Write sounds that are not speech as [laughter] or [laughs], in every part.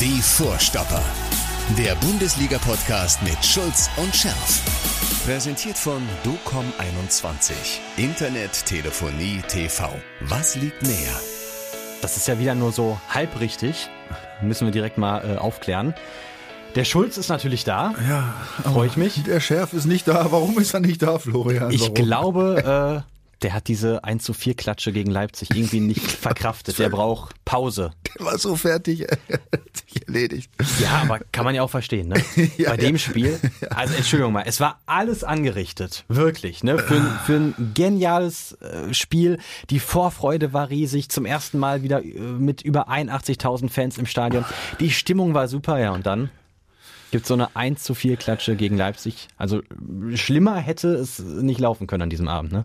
Die Vorstopper. Der Bundesliga-Podcast mit Schulz und Scherf. Präsentiert von DOCOM21. Internet, Telefonie, TV. Was liegt näher? Das ist ja wieder nur so halb richtig. Müssen wir direkt mal äh, aufklären. Der Schulz ist natürlich da. Ja, freue ich mich. Der Schärf ist nicht da. Warum ist er nicht da, Florian? Ich Warum? glaube, äh, [laughs] der hat diese 1 zu 4 Klatsche gegen Leipzig irgendwie nicht [laughs] verkraftet. Der braucht Pause. Der war so fertig, er hat sich erledigt. Ja, aber kann man ja auch verstehen, ne? [laughs] Ja, Bei dem [laughs] ja. Spiel. Also Entschuldigung mal, es war alles angerichtet. Wirklich, ne? Für, ein- für ein geniales äh, Spiel. Die Vorfreude war riesig. Zum ersten Mal wieder äh, mit über 81.000 Fans im Stadion. Die Stimmung war super, ja. Und dann gibt so eine 1 zu 4 Klatsche gegen Leipzig. Also äh, schlimmer hätte es nicht laufen können an diesem Abend, ne?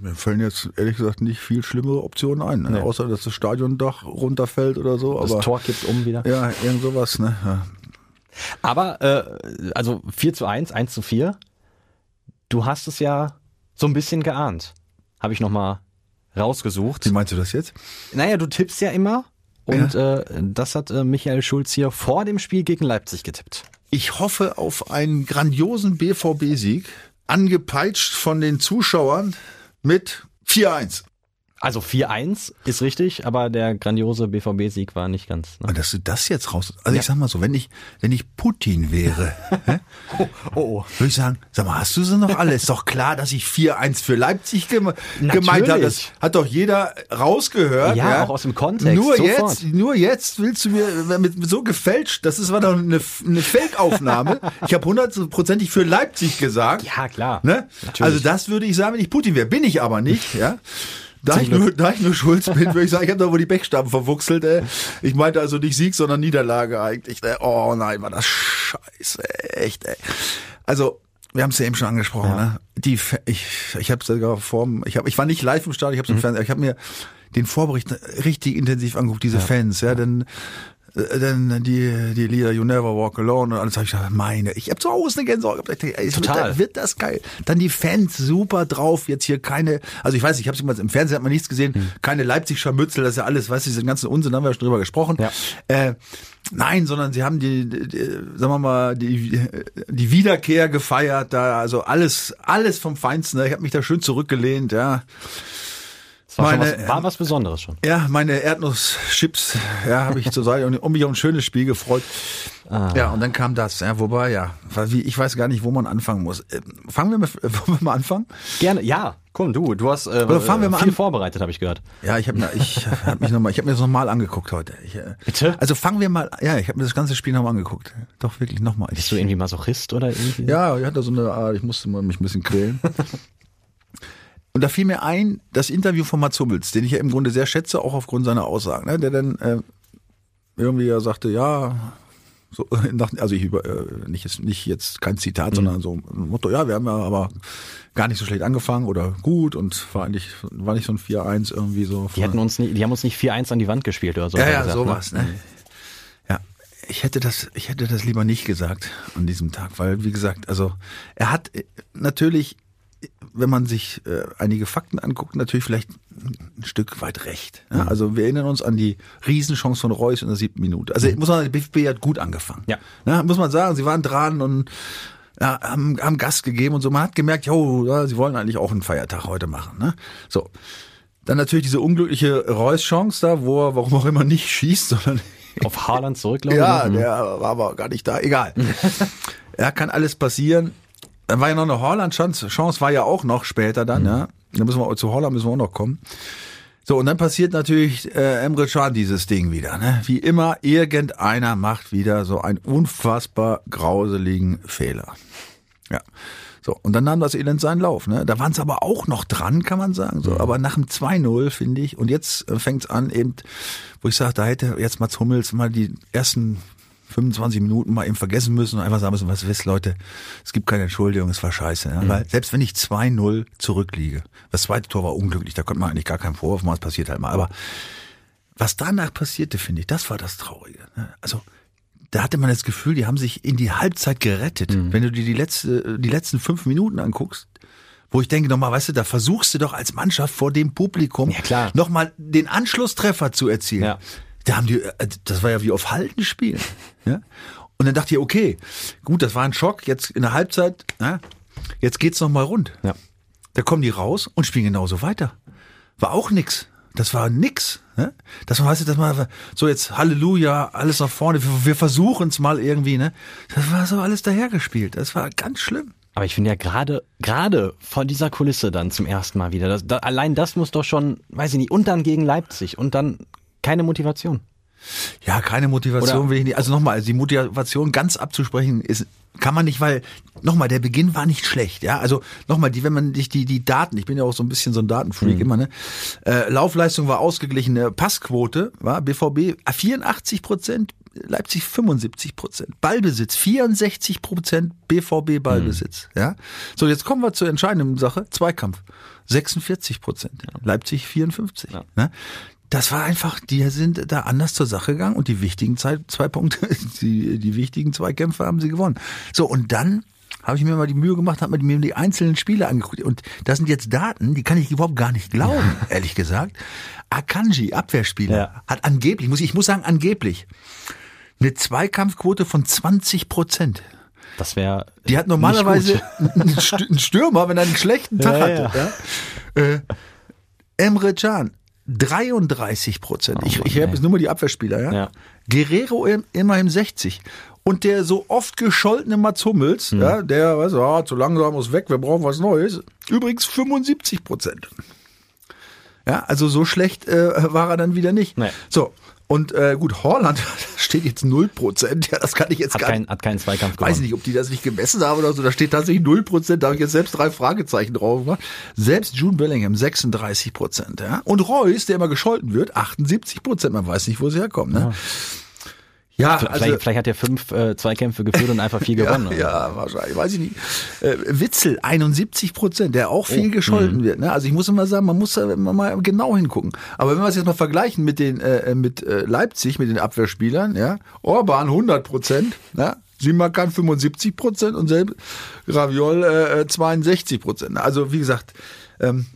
Mir fallen jetzt ehrlich gesagt nicht viel schlimmere Optionen ein, ne? Nee. außer dass das Stadiondach runterfällt oder so. Das aber Tor kippt um wieder. ja, irgend sowas. Ne? Ja. Aber, äh, also 4 zu 1, 1 zu 4. Du hast es ja so ein bisschen geahnt. Habe ich nochmal rausgesucht. Wie meinst du das jetzt? Naja, du tippst ja immer. Und äh, das hat äh, Michael Schulz hier vor dem Spiel gegen Leipzig getippt. Ich hoffe auf einen grandiosen BVB-Sieg, angepeitscht von den Zuschauern mit 4-1. Also 4-1 ist richtig, aber der grandiose BVB-Sieg war nicht ganz. Ne? Dass du das jetzt raus. Also Ja. ich sag mal so, wenn ich, wenn ich Putin wäre, [laughs] hä, Oh, oh. würde ich sagen, sag mal, hast du sie noch alle? Ist doch klar, dass ich 4-1 für Leipzig gem Natürlich. gemeint habe. Das hat doch jeder rausgehört. Ja, auch aus dem Kontext, Nur sofort. jetzt, nur jetzt willst du mir mit, mit so gefälscht, das ist war doch eine, eine Fake-Aufnahme. ich habe hundertprozentig für Leipzig gesagt. Ja, klar. Ne? Also das würde ich sagen, wenn ich Putin wäre. Bin ich aber nicht, ja. Da ich, nur, da ich nur Schulz bin, würde ich sagen, ich habe da wohl die Backstaben verwuchselt. Ey. Ich meinte also nicht Sieg, sondern Niederlage eigentlich. Ey. Oh nein, war das scheiße. Echt, ey. Also, wir haben es ja eben schon angesprochen. Ja. Ne? Die, ich ich habe sogar vorm, ich, hab, ich war nicht live im Stadion, ich habe Mhm. im Fernsehen, ich habe mir den Vorbericht richtig intensiv angeguckt, diese Fans, ja, denn dann die, die Lieder You Never Walk Alone und alles habe ich gedacht, meine, ich habe zu Hause eine Gänsehaut gehabt. Total. Wird, wird das geil. Dann die Fans super drauf, jetzt hier keine, also ich weiß, ich habe es im Fernsehen hat man nichts gesehen, Hm. keine Leipzig-Scharmützel, das ist ja alles, weißt du, diesen ganzen Unsinn haben wir ja schon drüber gesprochen. Ja. Äh, nein, sondern sie haben die, die, sagen wir mal, die, die Wiederkehr gefeiert, da, also alles, alles vom Feinsten. Ich habe mich da schön zurückgelehnt, ja. Das war, meine- was, war was Besonderes schon. Ja, meine Erdnusschips, ja, habe ich zur Seite und um mich auf ein schönes Spiel gefreut. Ah. Ja, und dann kam das, ja, wobei, ja, ich weiß gar nicht, wo man anfangen muss. Äh, Fangen wir mal, [laughs] wollen wir mal anfangen? Gerne, ja, komm, du, du hast äh, Oder fangen wir mal viel an. vorbereitet, habe ich gehört. Ja, ich habe ich [laughs] hab mich noch mal, ich habe mir das nochmal angeguckt heute. Ich, äh, Bitte? Also fangen wir mal, ja, ich habe mir das ganze Spiel nochmal angeguckt. Doch wirklich nochmal. Bist du irgendwie Masochist oder irgendwie? Ja, ich hatte so eine Art, ich musste mal mich ein bisschen quälen. [laughs] Und da fiel mir ein, das Interview von Mats Hummels, den ich ja im Grunde sehr schätze, auch aufgrund seiner Aussagen, ne, der dann äh, irgendwie ja sagte, ja, so, [laughs] also ich über, äh, nicht jetzt, nicht jetzt kein Zitat, Mhm. sondern so ein Motto, ja, wir haben ja aber gar nicht so schlecht angefangen oder gut und war eigentlich, war nicht so ein 4-1 irgendwie so. Die hatten uns nicht, die haben uns nicht 4-1 an die Wand gespielt oder so. Ja, ja, gesagt, sowas, ne? Ja, ich hätte das, ich hätte das lieber nicht gesagt an diesem Tag, weil, wie gesagt, also er hat äh, natürlich, wenn man sich äh, einige Fakten anguckt, natürlich vielleicht ein Stück weit recht. Ja? Also wir erinnern uns an die Riesenchance von Reus in der siebten Minute. Also muss man sagen, der BFB hat gut angefangen. Ja. ja. Muss man sagen, sie waren dran und ja, haben, haben Gas gegeben und so. Man hat gemerkt, jo, ja, sie wollen eigentlich auch einen Feiertag heute machen. Ne? So. Dann natürlich diese unglückliche Reus-Chance da, wo er, warum auch immer, nicht schießt, sondern [laughs] Auf Haaland zurücklaufen. ja, ne? der war aber gar nicht da. Egal. [laughs] ja, kann alles passieren. Dann war ja noch eine Holland-Chance, Chance war ja auch noch später dann, ja. Da müssen wir zu Holland müssen wir auch noch kommen. So, und dann passiert natürlich äh, Emre Can dieses Ding wieder. Ne? Wie immer, irgendeiner macht wieder so einen unfassbar grauseligen Fehler. Ja. So, und dann nahm das Elend seinen Lauf. Ne? Da waren es aber auch noch dran, kann man sagen. So, aber nach dem 2-0, finde ich, und jetzt äh, fängt's an, eben, wo ich sage, da hätte jetzt Mats Hummels mal die ersten 25 Minuten mal eben vergessen müssen und einfach sagen müssen, was wisst Leute, es gibt keine Entschuldigung, es war scheiße. Ja? Weil selbst wenn ich 2-0 zurückliege, das zweite Tor war unglücklich, da konnte man eigentlich gar keinen Vorwurf machen, es passiert halt mal. Aber was danach passierte, finde ich, das war das Traurige. ne? Also da hatte man das Gefühl, die haben sich in die Halbzeit gerettet. Mhm. Wenn du dir die, letzte, die letzten fünf Minuten anguckst, wo ich denke, nochmal, weißt du, da versuchst du doch als Mannschaft vor dem Publikum Ja, nochmal den Anschlusstreffer zu erzielen. Ja. Da haben die, äh, das war ja wie auf Halten spielen. Ja? Und dann dachte ich, okay, gut, das war ein Schock. Jetzt in der Halbzeit, ja, jetzt geht's noch mal rund. Ja. Da kommen die raus und spielen genauso weiter. War auch nix. Das war nix. Ne? Das war, weißt du, das war so jetzt Halleluja, alles nach vorne. Wir, wir versuchen es mal irgendwie. Ne? Das war so alles dahergespielt. Das war ganz schlimm. Aber ich finde ja gerade, gerade vor dieser Kulisse dann zum ersten Mal wieder, das, da, allein das muss doch schon, weiß ich nicht, und dann gegen Leipzig und dann keine Motivation. Ja, keine Motivation Oder- will ich nicht. Also nochmal, also die Motivation ganz abzusprechen ist, kann man nicht, weil, nochmal, der Beginn war nicht schlecht, ja. Also nochmal, die, wenn man sich die, die Daten, ich bin ja auch so ein bisschen so ein Datenfreak immer, ne? Äh, Laufleistung war ausgeglichene Passquote, war BVB 84 Prozent, Leipzig 75 Prozent. Ballbesitz 64 Prozent BVB Ballbesitz, ja. So, jetzt kommen wir zur entscheidenden Sache, Zweikampf. 46 Prozent. Leipzig 54. Ja. Ne? Das war einfach, die sind da anders zur Sache gegangen und die wichtigen zwei, zwei Punkte, [laughs] die, die wichtigen Zweikämpfe haben sie gewonnen. So, und dann habe ich mir mal die Mühe gemacht, habe mir die einzelnen Spiele angeguckt. Und das sind jetzt Daten, die kann ich überhaupt gar nicht glauben, ehrlich gesagt. Akanji, Abwehrspieler, Ja. hat angeblich, muss ich, ich muss sagen, angeblich, eine Zweikampfquote von 20 Prozent. Das wäre. Die hat normalerweise [laughs] einen Stü- einen Stürmer, wenn er einen schlechten [laughs] Tag Ja, hatte. Ja. Äh, Emre Can, 33 Prozent. ich ich habe jetzt nur mal die Abwehrspieler. Ja? Ja. Guerrero im, immerhin 60. Und der so oft gescholtene Mats Hummels, Hm. ja, der, weißt du, ah, zu langsam muss weg, wir brauchen was Neues. Übrigens 75 Prozent. Ja, also so schlecht äh, war er dann wieder nicht. Nee. So, und äh, gut, Holland [laughs] steht jetzt 0 Prozent. Ja, das kann ich jetzt Hat, gar kein, nicht. hat keinen Zweikampf Weiß gewonnen. nicht, ob die das nicht gemessen haben oder so. Da steht tatsächlich 0 Prozent. Da habe ich jetzt selbst drei Fragezeichen drauf gemacht. Selbst June Bellingham 36 Prozent. Ja? Und Reus, der immer gescholten wird, 78 Prozent. Man weiß nicht, wo sie herkommen. Ne? Ja, Vielleicht, also, vielleicht hat er fünf äh, Zweikämpfe geführt und einfach vier [laughs] ja, gewonnen. oder? ja, wahrscheinlich, weiß ich nicht. Äh, Witzel, 71 Prozent, der auch viel gescholten wird. Ne? Also ich muss immer sagen, man muss da immer mal genau hingucken. Aber wenn wir es jetzt mal vergleichen mit den äh, mit äh, Leipzig, mit den Abwehrspielern, ja, Orban 100 Prozent, ja, Simakan 75 Prozent und selbst Raviol äh, 62 Prozent. Also wie gesagt, ähm,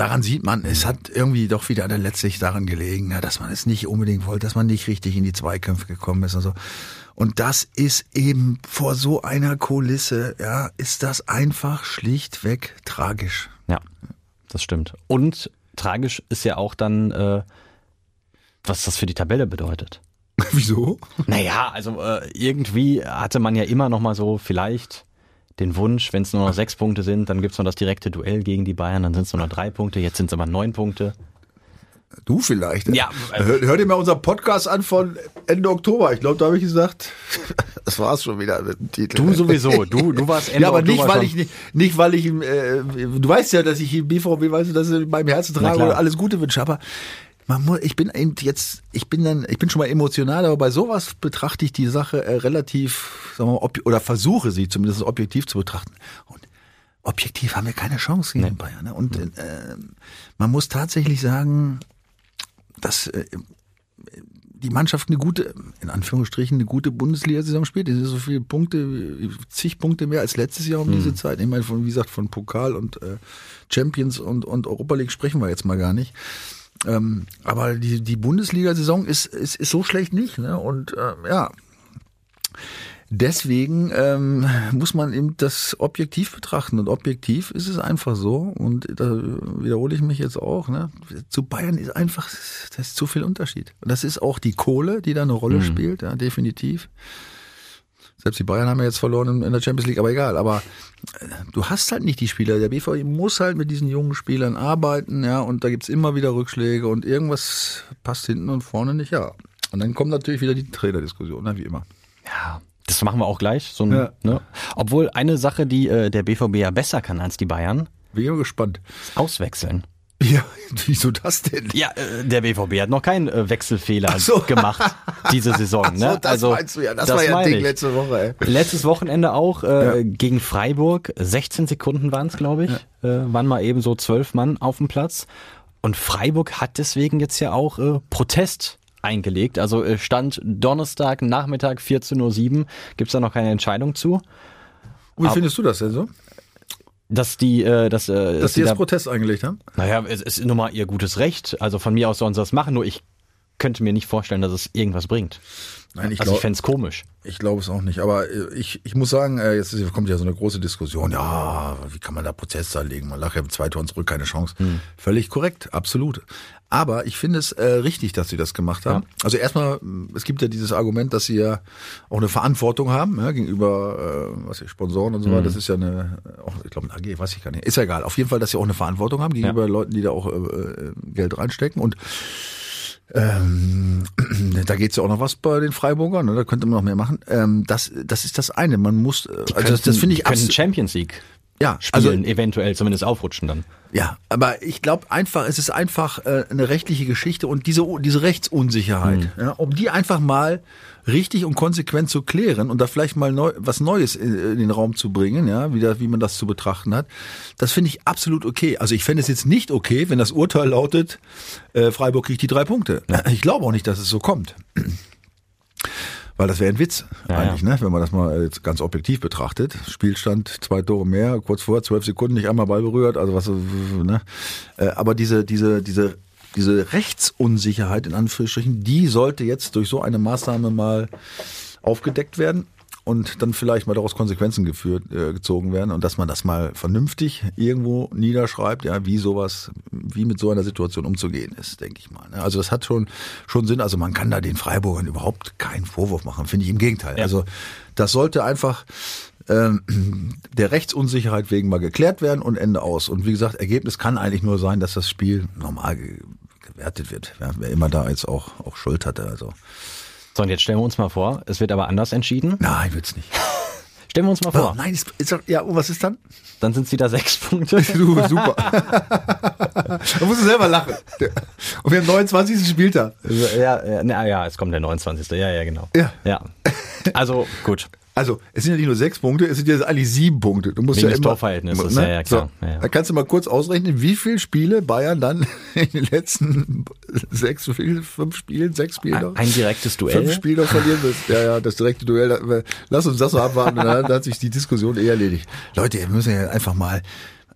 daran sieht man, es hat irgendwie doch wieder letztlich daran gelegen, dass man es nicht unbedingt wollte, dass man nicht richtig in die Zweikämpfe gekommen ist und so. Und das ist eben vor so einer Kulisse, ja, ist das einfach schlichtweg tragisch. Ja, das stimmt. Und tragisch ist ja auch dann, äh, was das für die Tabelle bedeutet. [laughs] Wieso? Naja, also äh, irgendwie hatte man ja immer noch mal so vielleicht den Wunsch, wenn es nur noch sechs Punkte sind, dann gibt's noch das direkte Duell gegen die Bayern, dann sind es nur noch drei Punkte, jetzt sind es aber neun Punkte. Du vielleicht. Ja, Hör, hör dir mal unser Podcast an von Ende Oktober. Ich glaube, da habe ich gesagt, [laughs] das war's schon wieder mit dem Titel. Du sowieso, du, du warst [laughs] Ende ja, aber nicht, Oktober weil schon- ich nicht, nicht, weil ich, äh, du weißt ja, dass ich im BVB, weißt du, dass ich in meinem Herzen trage und alles Gute wünsche, aber man muss, ich bin eben jetzt, ich bin dann, ich bin schon mal emotional, aber bei sowas betrachte ich die Sache äh, relativ, sagen wir mal, oder versuche sie zumindest objektiv zu betrachten. Und objektiv haben wir keine Chance gegen Bayern. Ne? Und äh, man muss tatsächlich sagen, dass äh, die Mannschaft eine gute, in Anführungsstrichen, eine gute Bundesliga-Saison spielt. Es ist so viele Punkte, zig Punkte mehr als letztes Jahr um diese Zeit. Ich meine, von, wie gesagt, von Pokal und äh, Champions und, und Europa League sprechen wir jetzt mal gar nicht. Ähm, aber die, die Bundesliga-Saison ist, ist, ist so schlecht nicht. Ne? Und äh, ja, deswegen ähm, muss man eben das objektiv betrachten. Und objektiv ist es einfach so. Und da wiederhole ich mich jetzt auch. Ne? Zu Bayern ist einfach, das ist zu viel Unterschied. Und das ist auch die Kohle, die da eine Rolle spielt, ja, definitiv. Selbst die Bayern haben ja jetzt verloren in, der Champions League, aber egal. Aber äh, du hast halt nicht die Spieler. Der BVB muss halt mit diesen jungen Spielern arbeiten, ja, und da gibt's immer wieder Rückschläge und irgendwas passt hinten und vorne nicht, ja. Und dann kommt natürlich wieder die Trainerdiskussion, ne, wie immer. Ja, das machen wir auch gleich. So ein, Ja. ne? Obwohl eine Sache, die äh, der BVB ja besser kann als die Bayern, Bin ich gespannt. auswechseln. Ja, [laughs] wieso das denn? Ja, äh, der BVB hat noch keinen äh, Wechselfehler so. gemacht diese [laughs] Saison. Ne? So, das meinst du ja. Das, war ja ein Ding ich. letzte Woche, ey. Letztes Wochenende auch äh, Ja. gegen Freiburg. 16 Sekunden waren es, glaube ich. Äh, waren mal eben so zwölf Mann auf dem Platz. Und Freiburg hat deswegen jetzt ja auch äh, Protest eingelegt. Also äh, stand Donnerstag, Nachmittag 14.07 Uhr. Gibt es da noch keine Entscheidung zu? Wie findest du das denn so? Dass die, äh, dass, äh, Dass die da- jetzt Protest eingelegt haben? Naja, es ist nun mal ihr gutes Recht. Also von mir aus sollen sie das machen, nur ich könnte mir nicht vorstellen, dass es irgendwas bringt. Nein, ich also glaub- ich fände es komisch. Ich glaube es auch nicht. Aber äh, ich, ich muss sagen, äh, jetzt kommt ja so eine große Diskussion. Ja, wie kann man da Prozess anlegen? Man lag ja mit zwei Toren zurück, keine Chance. Völlig korrekt, absolut. Aber ich finde es äh, richtig, dass sie das gemacht haben. Also erstmal, mh, es gibt ja dieses Argument, dass sie ja auch eine Verantwortung haben ja, gegenüber äh, was ich, Sponsoren und so weiter. Das ist ja eine, auch, ich glaube, eine AG, weiß ich gar nicht. Ist ja egal. Auf jeden Fall, dass sie auch eine Verantwortung haben gegenüber Leuten, die da auch äh, äh, Geld reinstecken. Und ähm, [clears throat] da geht's ja auch noch was bei den Freiburgern, ne? da könnte man noch mehr machen. Ähm, das, das ist das eine. Man muss, äh, also das, das finde ich können. Champions League Ja, also spielen, eventuell zumindest aufrutschen dann. ja, aber ich glaube einfach, es ist einfach äh, eine rechtliche Geschichte und diese diese Rechtsunsicherheit, ja, um die einfach mal richtig und konsequent zu klären und da vielleicht mal neu, was Neues in, in den Raum zu bringen, ja, wie, da, wie man das zu betrachten hat, das finde ich absolut okay. Also ich fände es jetzt nicht okay, wenn das Urteil lautet, äh, Freiburg kriegt die drei Punkte. Ich glaube auch nicht, dass es so kommt. Weil das wäre ein Witz Ja, eigentlich, ne? wenn man das mal jetzt ganz objektiv betrachtet. Spielstand, zwei Tore mehr, kurz vor, zwölf Sekunden, nicht einmal Ball berührt, also was, ne? Äh, Aber diese, diese, diese, diese Rechtsunsicherheit in Anführungsstrichen, die sollte jetzt durch so eine Maßnahme mal aufgedeckt werden und dann vielleicht mal daraus Konsequenzen geführt, äh, gezogen werden und dass man das mal vernünftig irgendwo niederschreibt, ja, wie sowas, wie mit so einer Situation umzugehen ist, denke ich mal. ne? Also das hat schon schon Sinn. Also man kann da den Freiburgern überhaupt keinen Vorwurf machen, finde ich im Gegenteil. Ja. Also das sollte einfach ähm, der Rechtsunsicherheit wegen mal geklärt werden und Ende aus. Und wie gesagt, Ergebnis kann eigentlich nur sein, dass das Spiel normal ge gewertet wird. Ja, wer immer da jetzt auch auch Schuld hatte. Also So, und jetzt stellen wir uns mal vor, es wird aber anders entschieden. nein, wird's nicht. [laughs] Stellen wir uns mal Oh, vor, nein, ist, ist, doch- ja, und was ist dann? dann sind es wieder sechs Punkte. [laughs] Du, super. [laughs] da musst du selber lachen. Und wir haben 29. Spieltag. Ja, ja, na, ja, es kommt der 29. Ja, ja, genau. Ja. ja. Also, gut. Also, es sind ja nicht nur sechs Punkte, es sind jetzt eigentlich sieben Punkte. Du musst Wegen ja immer, Torverhältnisses, ja, ja, klar. Ja, ja. Da kannst du mal kurz ausrechnen, wie viele Spiele Bayern dann [laughs] in den letzten sechs, fünf Spielen, sechs Spiele noch? Ein direktes Duell. Fünf Spiele noch verlieren wirst. Ja, ja, das direkte Duell. da- Lass uns das so abwarten, dann hat sich die Diskussion eh erledigt. Leute, wir müssen ja einfach mal,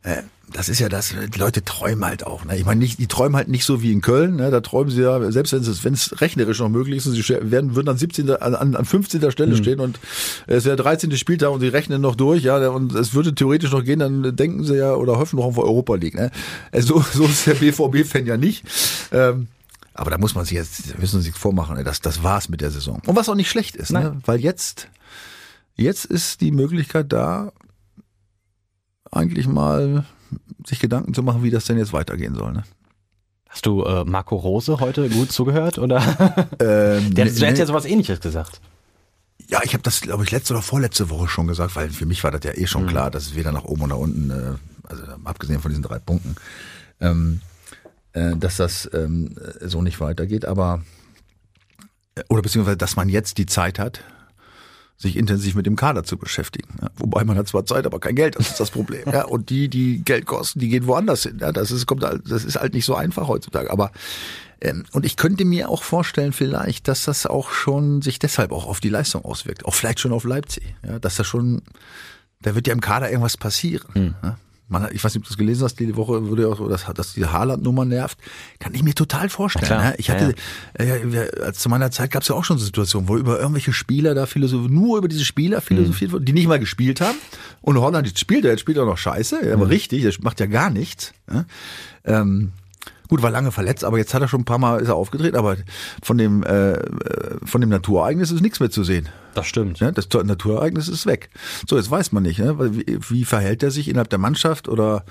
äh, das ist ja das, die Leute träumen halt auch. Ne? Ich meine, nicht, die träumen halt nicht so wie in Köln. Ne? Da träumen sie ja, selbst wenn es, wenn es rechnerisch noch möglich ist, und sie werden, würden an 17. an, an 15. Stelle stehen und es wäre der 13. Spieltag und sie rechnen noch durch, ja, und es würde theoretisch noch gehen, dann denken sie ja oder hoffen noch auf Europa League. Ne? Also, so ist der BVB-Fan ja nicht. Ähm, aber da muss man sich jetzt, müssen Sie sich vormachen, das, das war's mit der Saison. Und was auch nicht schlecht ist, ne? Weil jetzt, jetzt ist die Möglichkeit da, eigentlich mal sich Gedanken zu machen, wie das denn jetzt weitergehen soll. Ne? Hast du äh, Marco Rose heute gut zugehört? Oder? [laughs] Ähm, Der, der hat ne- ja sowas ähnliches gesagt. Ja, ich habe das, glaube ich, letzte oder vorletzte Woche schon gesagt, weil für mich war das ja eh schon Mhm. klar, dass es weder nach oben oder unten, äh, also abgesehen von diesen drei Punkten, ähm, äh, dass das ähm, so nicht weitergeht. Aber äh, oder beziehungsweise, dass man jetzt die Zeit hat, sich intensiv mit dem Kader zu beschäftigen. Ja, wobei man hat zwar Zeit, aber kein Geld, das ist das Problem. Ja, und die, die Geld kosten, die gehen woanders hin. Ja, das ist, kommt, halt- das ist halt nicht so einfach heutzutage. Aber ähm, und ich könnte mir auch vorstellen, vielleicht, dass das auch schon sich deshalb auch auf die Leistung auswirkt. Auch vielleicht schon auf Leipzig. Ja, dass da schon, da wird ja im Kader irgendwas passieren. Ja. Man ich weiß nicht, ob du das gelesen hast, die Woche würde ja auch dass, dass die Haaland-Nummer nervt. Kann ich mir total vorstellen. Ja, ich hatte, äh, wir- als zu meiner Zeit gab es ja auch schon Situationen, wo über irgendwelche Spieler da philosophiert, nur über diese Spieler philosophiert wurde, die nicht mal gespielt haben. Und Holland spielt er, jetzt spielt er noch scheiße, ja, aber richtig, der macht ja gar nichts. Ja. Ähm, Gut, war lange verletzt, aber jetzt hat er schon ein paar Mal ist er aufgedreht, aber von dem äh, äh, von dem Naturereignis ist nichts mehr zu sehen. Das stimmt. Ja, das Naturereignis ist weg. So, jetzt weiß man nicht, ne? wie, wie verhält er sich innerhalb der Mannschaft oder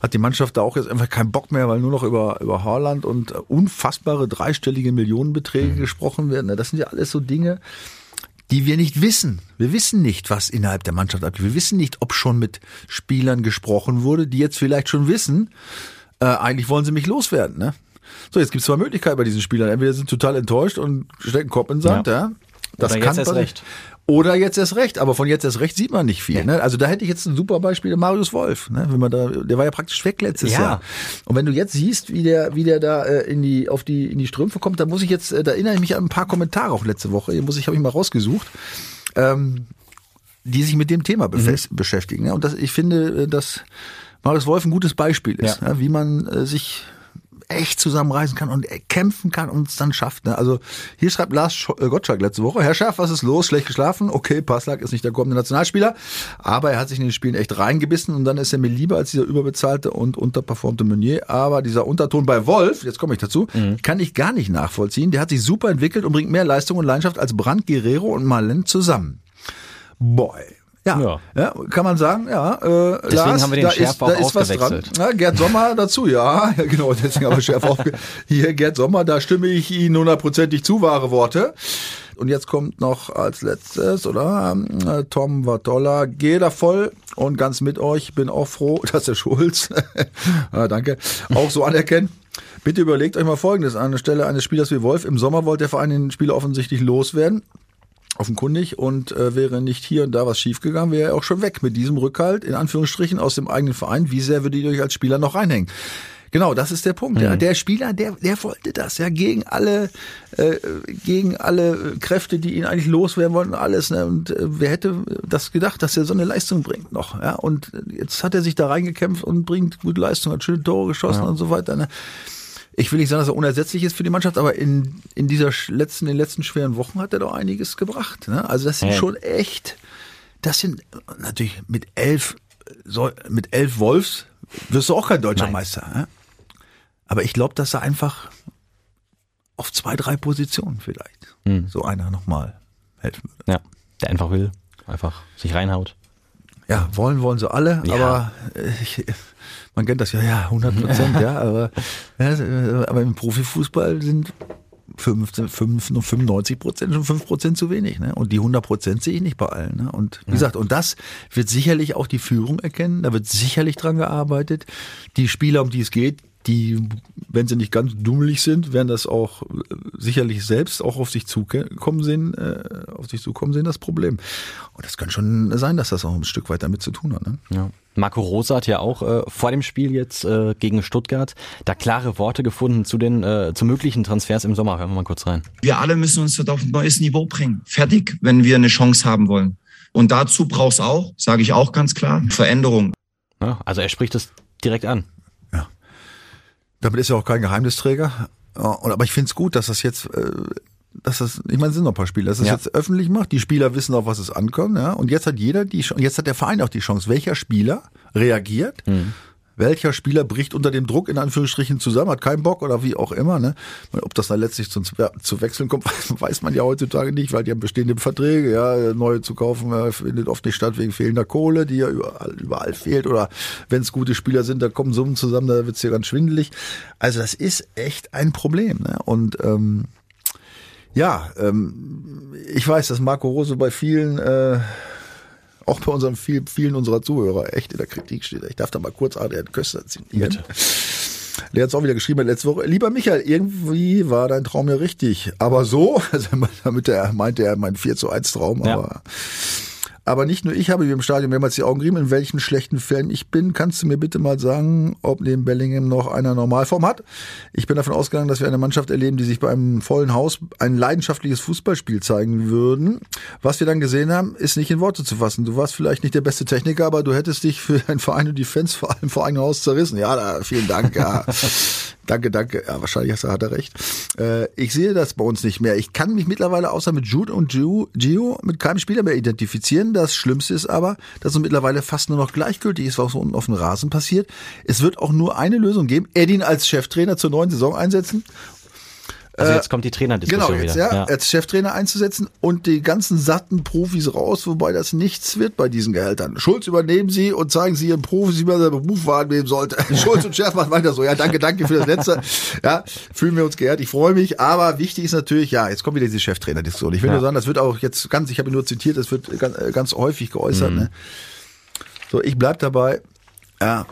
hat die Mannschaft da auch jetzt einfach keinen Bock mehr, weil nur noch über über Haaland und unfassbare dreistellige Millionenbeträge gesprochen werden. Ne? Das sind ja alles so Dinge, die wir nicht wissen. Wir wissen nicht, was innerhalb der Mannschaft abgeht. Wir wissen nicht, ob schon mit Spielern gesprochen wurde, die jetzt vielleicht schon wissen, äh, eigentlich wollen sie mich loswerden. Ne? So, jetzt gibt es zwei Möglichkeiten bei diesen Spielern. Entweder sind total enttäuscht und stecken Kopf in den Sand. Ja. Ja. Das Oder kann jetzt erst recht. Oder jetzt erst recht, aber von jetzt erst recht sieht man nicht viel. Ne? Also da hätte ich jetzt ein super Beispiel, Marius Wolf. Ne? Wenn man da, der war ja praktisch weg letztes Ja. Jahr. Und wenn du jetzt siehst, wie der, wie der da äh, in die, auf die, in die Strümpfe kommt, da muss ich jetzt, äh, da erinnere ich mich an ein paar Kommentare auch letzte Woche. Hier muss ich, habe ich mal rausgesucht. Ähm, die sich mit dem Thema befest- beschäftigen. Ne? Und das, ich finde, äh, dass Marius Wolf ein gutes Beispiel ist, Ja. ja. wie man äh, sich echt zusammenreißen kann und kämpfen kann und es dann schafft. Ne? Also hier schreibt Lars äh, Gottschalk letzte Woche, Herr Schaff, was ist los? Schlecht geschlafen? Okay, Passlack ist nicht der kommende Nationalspieler, aber er hat sich in den Spielen echt reingebissen und dann ist er mir lieber als dieser überbezahlte und unterperformte Meunier. Aber dieser Unterton bei Wolf, jetzt komme ich dazu, mhm. kann ich gar nicht nachvollziehen. Der hat sich super entwickelt und bringt mehr Leistung und Leidenschaft als Brand, Guerrero und Malen zusammen. Boy. Ja, ja, ja. kann man sagen, ja. Äh, deswegen Lars, haben wir den Schärf auch ausgewechselt. Ja, Gerd Sommer dazu, ja, [laughs] ja genau, deswegen haben wir Schärf [laughs] aufge... Hier, Gerd Sommer, da stimme ich Ihnen hundertprozentig zu, wahre Worte. Und jetzt kommt noch als letztes, oder? Äh, Tom Vatolla, geh da voll und ganz mit euch. Bin auch froh, [laughs] dass der Schulz, ah, danke, auch so anerkennt. Bitte überlegt euch mal Folgendes. An der Stelle eines Spielers wie Wolf, im Sommer wollte der Verein den Spieler offensichtlich loswerden offenkundig und äh, wäre nicht hier und da was schiefgegangen, wäre er auch schon weg mit diesem Rückhalt, in Anführungsstrichen, aus dem eigenen Verein. Wie sehr würde ich euch als Spieler noch reinhängen? Genau, das ist der Punkt. Mhm. Ja. Der Spieler, der, der wollte das, ja, gegen alle, äh, gegen alle Kräfte, die ihn eigentlich loswerden wollten, alles. Ne? Und äh, wer hätte das gedacht, dass er so eine Leistung bringt noch? Ja, und jetzt hat er sich da reingekämpft und bringt gute Leistung, hat schöne Tore geschossen ja. und so weiter. Ne? Ich will nicht sagen, dass er unersetzlich ist für die Mannschaft, aber in, in dieser letzten, in den letzten schweren Wochen hat er doch einiges gebracht. Ne? Also das sind ja. schon echt, das sind natürlich mit elf, so, mit elf Wolfs wirst du auch kein deutscher Nein. Meister. Ne? Aber ich glaube, dass er einfach auf zwei, drei Positionen vielleicht hm. so einer nochmal helfen würde. Ja, der einfach will, einfach sich reinhaut. Ja, wollen wollen sie alle, ja. aber ich, man kennt das ja, ja, 100 Prozent, [laughs] ja, aber, ja, aber im Profifußball sind 15, 95 Prozent schon 5 Prozent zu wenig. Ne? Und die 100 Prozent sehe ich nicht bei allen. Ne? Und wie ja. gesagt, und das wird sicherlich auch die Führung erkennen. Da wird sicherlich dran gearbeitet. Die Spieler, um die es geht, die, wenn sie nicht ganz dummelig sind, werden das auch äh, sicherlich selbst auch auf sich zukommen sehen, äh, auf sich zukommen sehen, das Problem. Und das kann schon sein, dass das auch ein Stück weit damit zu tun hat. Ne? Ja. Marco Rosa hat ja auch äh, vor dem Spiel jetzt äh, gegen Stuttgart da klare Worte gefunden zu den äh, zu möglichen Transfers im Sommer. Hören wir mal kurz rein. Wir alle müssen uns dort auf ein neues Niveau bringen. Fertig, wenn wir eine Chance haben wollen. Und dazu braucht es auch, sage ich auch ganz klar, Veränderung. Ja, also er spricht es direkt an. Damit ist er auch kein Geheimnisträger. Aber ich finde es gut, dass das jetzt, äh, dass das, ich meine, es sind noch ein paar Spiele, dass das ja. jetzt öffentlich macht. Die Spieler wissen auch, was es ankommt. Ja? Und jetzt hat jeder die, jetzt hat der Verein auch die Chance, welcher Spieler reagiert. Mhm welcher Spieler bricht unter dem Druck in Anführungsstrichen zusammen, hat keinen Bock oder wie auch immer. Ne? Ob das dann letztlich zu, zu Wechseln kommt, [laughs] weiß man ja heutzutage nicht, weil die haben bestehende Verträge, ja, neue zu kaufen äh, findet oft nicht statt wegen fehlender Kohle, die ja überall, überall fehlt. Oder wenn es gute Spieler sind, da kommen Summen zusammen, da wird's ja ganz schwindelig. Also das ist echt ein Problem. Ne? Und ähm, ja, ähm, ich weiß, dass Marco Rose bei vielen äh, auch bei unseren vielen, vielen unserer Zuhörer echt in der Kritik steht. Ich darf da mal kurz Adrian Köster zitieren. Bitte. Der hat es auch wieder geschrieben letzte Woche. Lieber Michael, irgendwie war dein Traum ja richtig. Aber so, [laughs] also damit er meinte er mein 4 zu 1 Traum, ja. aber aber nicht nur ich habe mir im Stadion mehrmals die Augen gerieben, in welchen schlechten Fällen ich bin. Kannst du mir bitte mal sagen, ob neben Bellingham noch einer Normalform hat? Ich bin davon ausgegangen, dass wir eine Mannschaft erleben, die sich bei einem vollen Haus ein leidenschaftliches Fußballspiel zeigen würden. Was wir dann gesehen haben, ist nicht in Worte zu fassen. Du warst vielleicht nicht der beste Techniker, aber du hättest dich für deinen Verein und die Fans vor allem vor eigenem Haus zerrissen. Ja, da, vielen Dank. Ja. [laughs] Danke, danke. Ja, wahrscheinlich hat er recht. Äh, ich sehe das bei uns nicht mehr. Ich kann mich mittlerweile außer mit Jude und Gio, Gio mit keinem Spieler mehr identifizieren. Das Schlimmste ist aber, dass es mittlerweile fast nur noch gleichgültig ist, was unten auf dem Rasen passiert. Es wird auch nur eine Lösung geben. Edin als Cheftrainer zur neuen Saison einsetzen also jetzt kommt die Trainerdiskussion genau, jetzt, wieder. Ja, ja, als Cheftrainer einzusetzen und die ganzen satten Profis raus, wobei das nichts wird bei diesen Gehältern. Schulz übernehmen Sie und zeigen Sie Ihren Profis, wie man seinen Beruf wahrnehmen sollte. [laughs] Schulz und Chef macht weiter so. Ja, danke, danke für das Letzte. Ja, fühlen wir uns geehrt. Ich freue mich. Aber wichtig ist natürlich, ja, jetzt kommt wieder diese Cheftrainer-Diskussion. Ich will ja. nur sagen, das wird auch jetzt ganz, ich habe nur zitiert, das wird ganz, ganz häufig geäußert. Mhm. Ne? So, ich bleib dabei. Ja,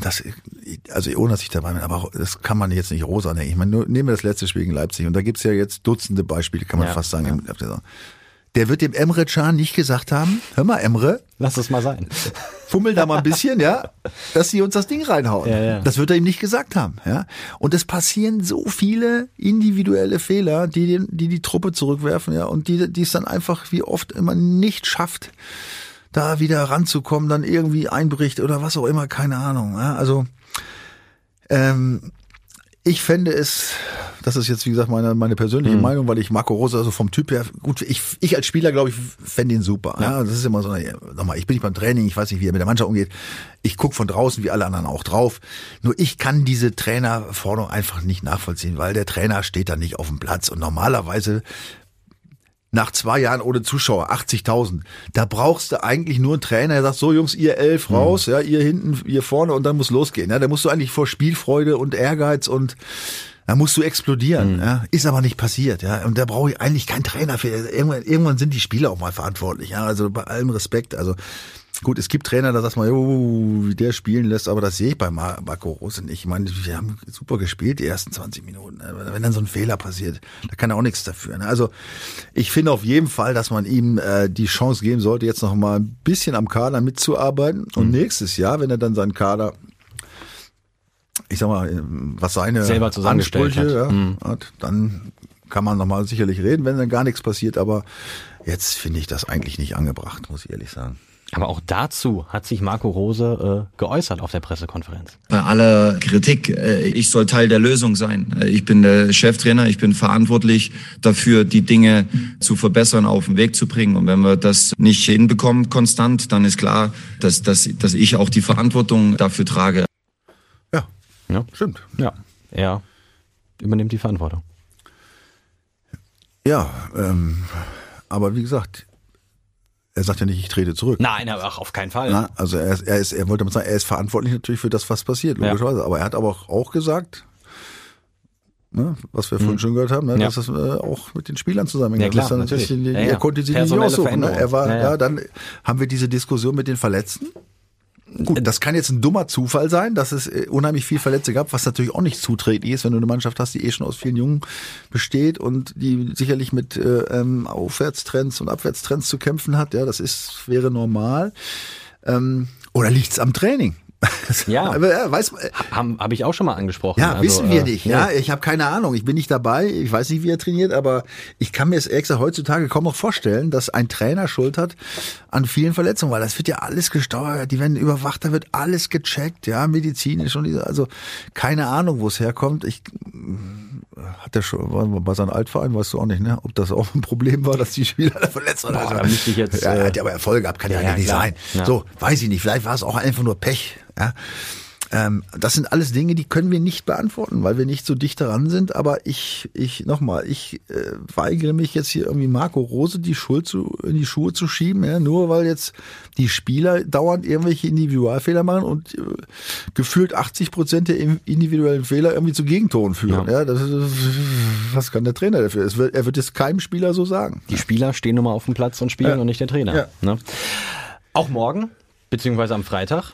das, also ohne dass ich dabei bin, aber das kann man jetzt nicht rosa nennen. Ich meine, nur, nehmen wir das letzte Spiel gegen Leipzig und da gibt's ja jetzt Dutzende Beispiele, kann man ja, fast sagen. Ja. Der wird dem Emre Can nicht gesagt haben, hör mal Emre. Lass es mal sein. Fummel da mal ein bisschen, ja, [laughs] dass sie uns das Ding reinhauen. Ja, ja. Das wird er ihm nicht gesagt haben, ja. Und es passieren so viele individuelle Fehler, die, den, die die Truppe zurückwerfen, ja, und die, die es dann einfach wie oft immer nicht schafft, da wieder ranzukommen, dann irgendwie einbricht oder was auch immer, keine Ahnung. Ja? Also ähm, ich fände es, das ist jetzt wie gesagt meine, meine persönliche Mhm. Meinung, weil ich Marco Rose also vom Typ her, gut, ich, ich als Spieler glaube ich, fände ihn super. Ja. das ist immer so, eine, nochmal, ich bin nicht beim Training, ich weiß nicht, wie er mit der Mannschaft umgeht. Ich gucke von draußen, wie alle anderen auch drauf. Nur ich kann diese Trainerforderung einfach nicht nachvollziehen, weil der Trainer steht da nicht auf dem Platz und normalerweise nach zwei Jahren ohne Zuschauer, 80.000, da brauchst du eigentlich nur einen Trainer, der sagt, so Jungs, ihr elf raus, ja, ihr hinten, ihr vorne und dann muss losgehen. Ja, da musst du eigentlich vor Spielfreude und Ehrgeiz und da musst du explodieren. Ja, ist aber nicht passiert. Ja, und da brauche ich eigentlich keinen Trainer für. Irgendwann, irgendwann sind die Spieler auch mal verantwortlich. Ja, also bei allem Respekt. Also Gut, es gibt Trainer, da sagt man, jo, wie der spielen lässt, aber das sehe ich bei Mar Marco Rose nicht. Ich meine, wir haben super gespielt die ersten 20 Minuten. Wenn dann so ein Fehler passiert, da kann er auch nichts dafür. Ne? Also ich finde auf jeden Fall, dass man ihm äh, die Chance geben sollte, jetzt noch mal ein bisschen am Kader mitzuarbeiten. Und Mhm. nächstes Jahr, wenn er dann seinen Kader ich sag mal, was seine Selber Ansprüche hat. Ja, Mhm. hat, dann kann man nochmal sicherlich reden, wenn dann gar nichts passiert. Aber jetzt finde ich das eigentlich nicht angebracht, muss ich ehrlich sagen. Aber auch dazu hat sich Marco Rose äh, geäußert auf der Pressekonferenz. Bei aller Kritik, äh, ich soll Teil der Lösung sein. Äh, Ich bin der Cheftrainer, ich bin verantwortlich dafür, die Dinge zu verbessern, auf den Weg zu bringen. Und wenn wir das nicht hinbekommen konstant, dann ist klar, dass, dass, dass ich auch die Verantwortung dafür trage. Ja, Ja. stimmt. Ja, er übernimmt die Verantwortung. Ja, ähm, aber wie gesagt, er sagt ja nicht, ich trete zurück. Nein, ach, auf keinen Fall. Na, also er ist, er ist, er wollte mal sagen, er ist verantwortlich natürlich für das, was passiert, Ja. logischerweise. Aber er hat aber auch, gesagt, ne, was wir vorhin schon gehört haben, ne, Ja. dass das äh, auch mit den Spielern zusammenhängt. Ja, klar, ist dann natürlich. Ja, ja. Er konnte sie nicht aussuchen. Ne? Er war, Ja, ja, ja. dann haben wir diese Diskussion mit den Verletzten. Gut, das kann jetzt ein dummer Zufall sein, dass es äh, unheimlich viel Verletzte gab, was natürlich auch nicht zuträglich ist, wenn du eine Mannschaft hast, die eh schon aus vielen Jungen besteht und die sicherlich mit äh, ähm, Aufwärtstrends und Abwärtstrends zu kämpfen hat. Ja, das ist wäre normal. Ähm, oder liegt's am Training? [laughs] Ja. Aber weiß, Habe hab ich auch schon mal angesprochen. ja, Also, wissen wir äh, nicht. Ja, ich habe keine Ahnung. Ich bin nicht dabei. Ich weiß nicht, wie er trainiert, aber ich kann mir es gesagt heutzutage kaum noch vorstellen, dass ein Trainer Schuld hat an vielen Verletzungen, weil das wird ja alles gesteuert. Die werden überwacht, da wird alles gecheckt, ja, medizinisch und diese, also keine Ahnung, wo es herkommt. Ich hat der schon war bei seinem Altverein, weißt du auch nicht, ne? Ob das auch ein Problem war, dass die Spieler da verletzt waren. Boah, da müsste ich jetzt, ja, er äh, hat ja aber Erfolge gehabt, kann ja, ja, nicht klar. sein. Ja. So, weiß ich nicht. Vielleicht war es auch einfach nur Pech. Ja. Ähm, das sind alles Dinge, die können wir nicht beantworten, weil wir nicht so dicht daran sind. Aber ich, ich nochmal, ich äh, weigere mich jetzt hier irgendwie Marco Rose die Schuld zu, in die Schuhe zu schieben, ja, nur weil jetzt die Spieler dauernd irgendwelche Individualfehler machen und äh, gefühlt 80 Prozent der individuellen Fehler irgendwie zu Gegentoren führen. Ja. das ist, was kann der Trainer dafür? Es wird, er wird es keinem Spieler so sagen. Die Spieler stehen nun mal auf dem Platz und spielen Ja. und nicht der Trainer. Ja. Ne? Auch morgen, beziehungsweise am Freitag,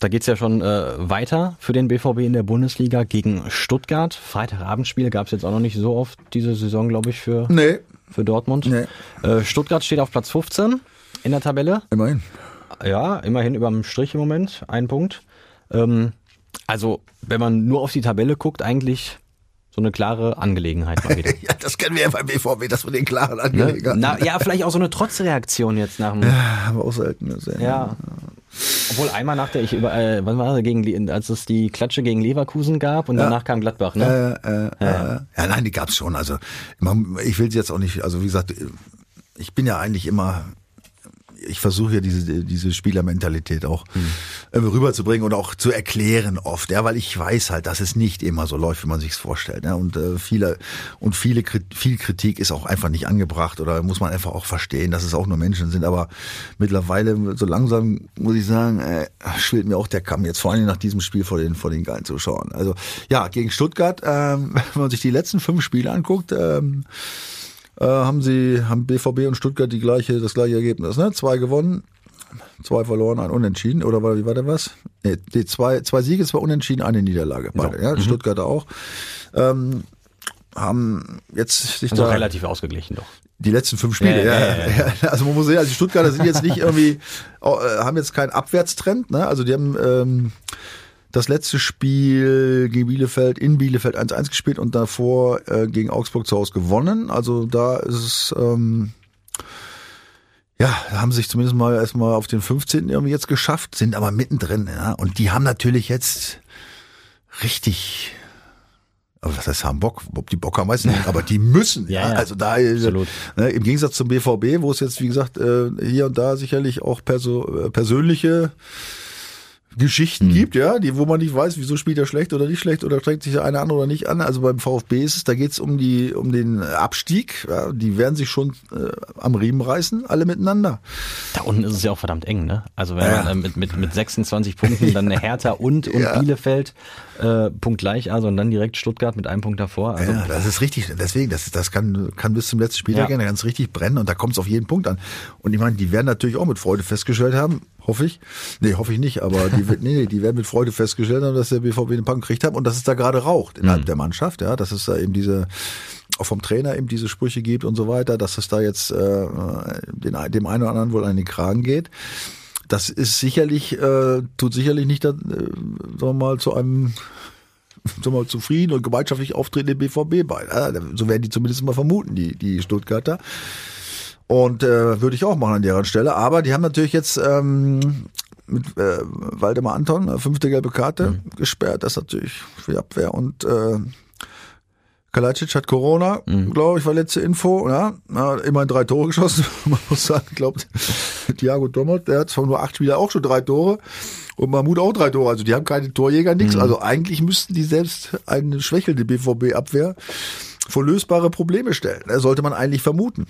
da geht's ja schon äh, weiter für den BVB in der Bundesliga gegen Stuttgart. Freitagabendspiel gab's jetzt auch noch nicht so oft diese Saison, glaube ich, für, Nee, für Dortmund. Nee. Äh, Stuttgart steht auf Platz 15 in der Tabelle. immerhin. Ja, immerhin überm Strich im Moment, ein Punkt. Ähm, also, wenn man nur auf die Tabelle guckt, eigentlich so eine klare Angelegenheit mal wieder. [laughs] Ja, das kennen wir ja beim BVB, dass wir den klaren Ne? Angelegenheiten Na, ja, vielleicht auch so eine Trotzreaktion jetzt nach dem. Aber auch selten gesehen. Ja. Obwohl einmal nach der, ich über, äh, wann war das, gegen, als es die Klatsche gegen Leverkusen gab und danach kam Gladbach, ne? Äh, äh, ja. Äh, ja, nein, die gab's schon. Also ich will sie jetzt auch nicht, also wie gesagt, ich bin ja eigentlich immer, ich versuche ja diese, diese Spielermentalität auch Hm. äh, rüberzubringen und auch zu erklären oft, ja, weil ich weiß halt, dass es nicht immer so läuft, wie man sich's vorstellt. Ja, und äh, viele und viele viel Kritik ist auch einfach nicht angebracht oder muss man einfach auch verstehen, dass es auch nur Menschen sind. Aber mittlerweile so langsam muss ich sagen, äh, schwillt mir auch der Kamm jetzt vor allem nach diesem Spiel vor den vor den geilen Zuschauern. Also ja, gegen Stuttgart, ähm, [laughs] wenn man sich die letzten fünf Spiele anguckt. Ähm, äh, haben sie, haben BVB und Stuttgart die gleiche, das gleiche Ergebnis, ne? Zwei gewonnen, zwei verloren, ein Unentschieden, oder war, wie war denn was? Nee, die zwei, zwei Siege, zwei Unentschieden, eine Niederlage, beide, ja, Mhm. Stuttgarter auch. Ähm, haben jetzt sich Also da relativ ausgeglichen doch. die letzten fünf Spiele, Ja, ja, ja, ja, ja, Also man muss sehen, also die Stuttgarter sind jetzt nicht [laughs] irgendwie, oh, äh, haben jetzt keinen Abwärtstrend, ne? Also die haben ähm, das letzte Spiel gegen Bielefeld in Bielefeld 1-1 gespielt und davor äh, gegen Augsburg zu Hause gewonnen. Also da ist es ähm, ja, haben sich zumindest mal erstmal auf den 15. irgendwie jetzt geschafft, sind aber mittendrin, ja. Und die haben natürlich jetzt richtig aber was heißt haben Bock? Ob die Bock haben, weiß ich nicht, aber die müssen. Ja, ja, also da absolut. Ne, im Gegensatz zum BVB, wo es jetzt wie gesagt äh, hier und da sicherlich auch perso äh, persönliche Geschichten Mhm. gibt, ja, die, wo man nicht weiß, wieso spielt er schlecht oder nicht schlecht oder strengt sich der eine an oder nicht an. Also beim VfB ist es, da geht's um die, um den Abstieg. Ja, die werden sich schon äh, am Riemen reißen, alle miteinander. Da unten ist es ja auch verdammt eng, ne? Also wenn Ja. man äh, mit, mit, mit 26 Punkten [laughs] dann eine Hertha und, und Ja. Bielefeld äh, punktgleich, also und dann direkt Stuttgart mit einem Punkt davor. Also ja, das ist richtig. Deswegen, das, das kann, kann bis zum letzten Spieltag Ja. ja. ganz richtig brennen und da kommt es auf jeden Punkt an. Und ich meine, die werden natürlich auch mit Freude festgestellt haben, hoffe ich. Nee, hoffe ich nicht, aber die, wird- nee, die werden mit Freude festgestellt haben, dass der BVB den Punkt gekriegt hat und dass es da gerade raucht innerhalb der Mannschaft, ja, dass es da eben diese auch vom Trainer eben diese Sprüche gibt und so weiter, dass es da jetzt äh, den, dem einen oder anderen wohl an den Kragen geht. Das ist sicherlich, äh, tut sicherlich nicht, äh, sagen wir mal, zu einem sagen wir mal, zufrieden und gemeinschaftlich auftreten im BVB bei. Ja, so werden die zumindest mal vermuten, die, die Stuttgarter. Und äh, würde ich auch machen an deren Stelle. Aber die haben natürlich jetzt ähm, mit äh, Waldemar Anton, äh, fünfte gelbe Karte, gesperrt. Das natürlich für die Abwehr. Und äh, Kalajdzic hat Corona, glaube ich, war letzte Info. Ja, ja, immerhin drei Tore geschossen. [laughs] Man muss sagen, glaubt Thiago Domot, der hat von nur acht Spieler auch schon drei Tore. Und Mahmoud auch drei Tore. Also die haben keine Torjäger, nix. Also eigentlich müssten die selbst eine schwächelnde BVB-Abwehr vor lösbare Probleme stellen. Das sollte man eigentlich vermuten.